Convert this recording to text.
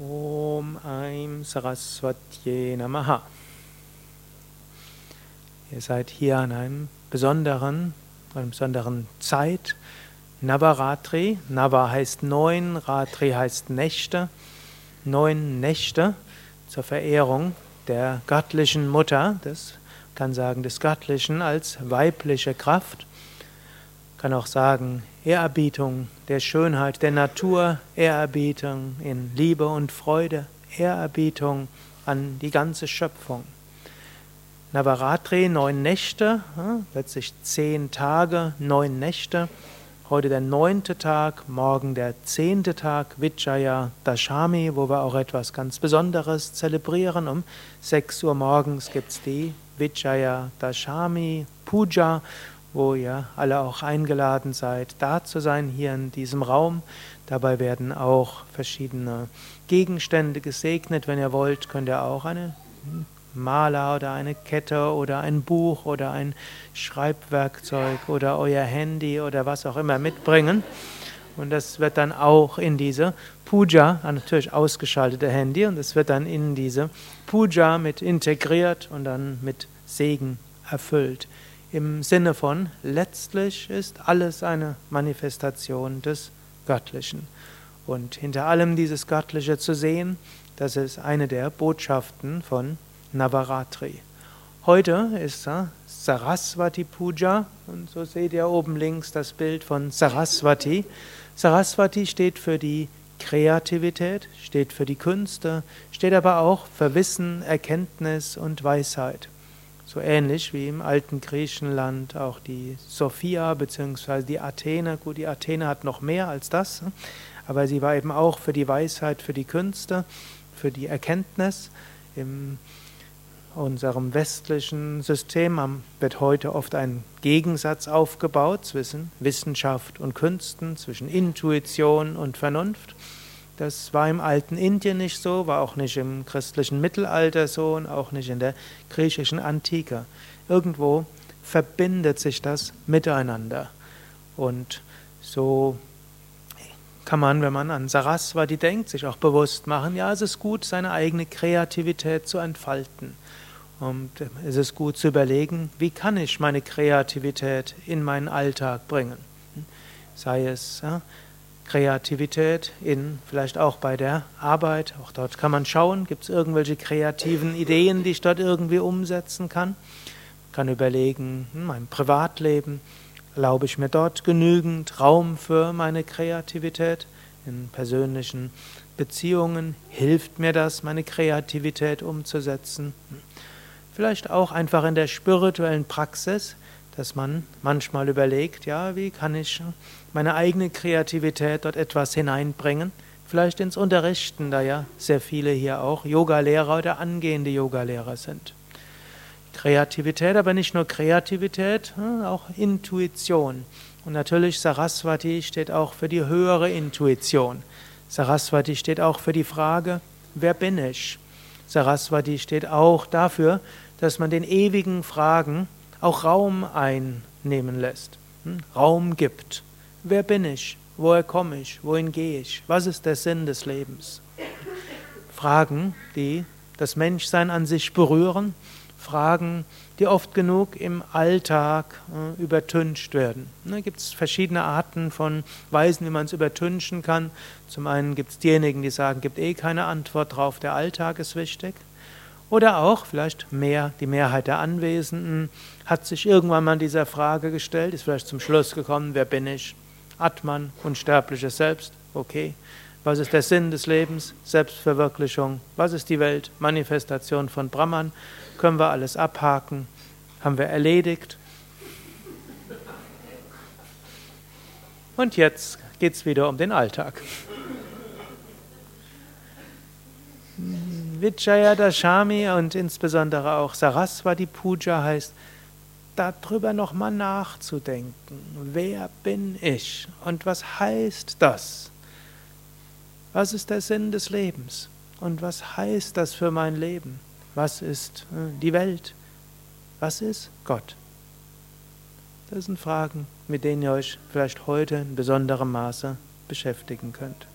Om Aim Saraswatye Namaha. Ihr seid hier an einem besonderen, einer besonderen Zeit. Navaratri. Nava heißt neun, Ratri heißt Nächte. Neun Nächte zur Verehrung der göttlichen Mutter, das kann sagen des Göttlichen als weibliche Kraft. Kann auch sagen Ehrerbietung der Schönheit der Natur, Ehrerbietung in Liebe und Freude, Ehrerbietung an die ganze Schöpfung. Navaratri, neun Nächte, letztlich zehn Tage, neun Nächte. Heute der neunte Tag, morgen der zehnte Tag, Vijaya Dashami, wo wir auch etwas ganz Besonderes zelebrieren. Um 6 Uhr morgens gibt es die Vijaya Dashami Puja wo ihr alle auch eingeladen seid, da zu sein hier in diesem Raum. Dabei werden auch verschiedene Gegenstände gesegnet. Wenn ihr wollt, könnt ihr auch eine Maler oder eine Kette oder ein Buch oder ein Schreibwerkzeug oder euer Handy oder was auch immer mitbringen. Und das wird dann auch in diese Puja, natürlich ausgeschaltete Handy, und es wird dann in diese Puja mit integriert und dann mit Segen erfüllt im Sinne von, letztlich ist alles eine Manifestation des Göttlichen. Und hinter allem dieses Göttliche zu sehen, das ist eine der Botschaften von Navaratri. Heute ist Saraswati Puja und so seht ihr oben links das Bild von Saraswati. Saraswati steht für die Kreativität, steht für die Künste, steht aber auch für Wissen, Erkenntnis und Weisheit. So ähnlich wie im alten Griechenland auch die Sophia bzw. die Athene. Gut, die Athene hat noch mehr als das, ne? aber sie war eben auch für die Weisheit, für die Künste, für die Erkenntnis. In unserem westlichen System wird heute oft ein Gegensatz aufgebaut zwischen Wissenschaft und Künsten, zwischen Intuition und Vernunft. Das war im alten Indien nicht so, war auch nicht im christlichen Mittelalter so und auch nicht in der griechischen Antike. Irgendwo verbindet sich das miteinander. Und so kann man, wenn man an Saraswati denkt, sich auch bewusst machen, ja, es ist gut, seine eigene Kreativität zu entfalten. Und es ist gut zu überlegen, wie kann ich meine Kreativität in meinen Alltag bringen. Sei es ja, Kreativität in, vielleicht auch bei der Arbeit. Auch dort kann man schauen, gibt es irgendwelche kreativen Ideen, die ich dort irgendwie umsetzen kann. Man kann überlegen, hm, mein Privatleben, erlaube ich mir dort genügend Raum für meine Kreativität? In persönlichen Beziehungen hilft mir das, meine Kreativität umzusetzen? Vielleicht auch einfach in der spirituellen Praxis dass man manchmal überlegt, ja, wie kann ich meine eigene Kreativität dort etwas hineinbringen? Vielleicht ins Unterrichten, da ja sehr viele hier auch Yogalehrer oder angehende Yogalehrer sind. Kreativität, aber nicht nur Kreativität, hm, auch Intuition. Und natürlich Saraswati steht auch für die höhere Intuition. Saraswati steht auch für die Frage, wer bin ich? Saraswati steht auch dafür, dass man den ewigen Fragen auch Raum einnehmen lässt, hm? Raum gibt. Wer bin ich? Woher komme ich? Wohin gehe ich? Was ist der Sinn des Lebens? Fragen, die das Menschsein an sich berühren, Fragen, die oft genug im Alltag äh, übertüncht werden. Da ne, gibt es verschiedene Arten von Weisen, wie man es übertünchen kann. Zum einen gibt es diejenigen, die sagen, gibt eh keine Antwort drauf, der Alltag ist wichtig. Oder auch vielleicht mehr, die Mehrheit der Anwesenden hat sich irgendwann mal dieser Frage gestellt, ist vielleicht zum Schluss gekommen, wer bin ich? Atman, unsterbliches Selbst, okay. Was ist der Sinn des Lebens? Selbstverwirklichung. Was ist die Welt? Manifestation von Brahman. Können wir alles abhaken? Haben wir erledigt? Und jetzt geht es wieder um den Alltag. Vijayadashami und insbesondere auch Saraswati Puja heißt, darüber nochmal nachzudenken. Wer bin ich und was heißt das? Was ist der Sinn des Lebens und was heißt das für mein Leben? Was ist äh, die Welt? Was ist Gott? Das sind Fragen, mit denen ihr euch vielleicht heute in besonderem Maße beschäftigen könnt.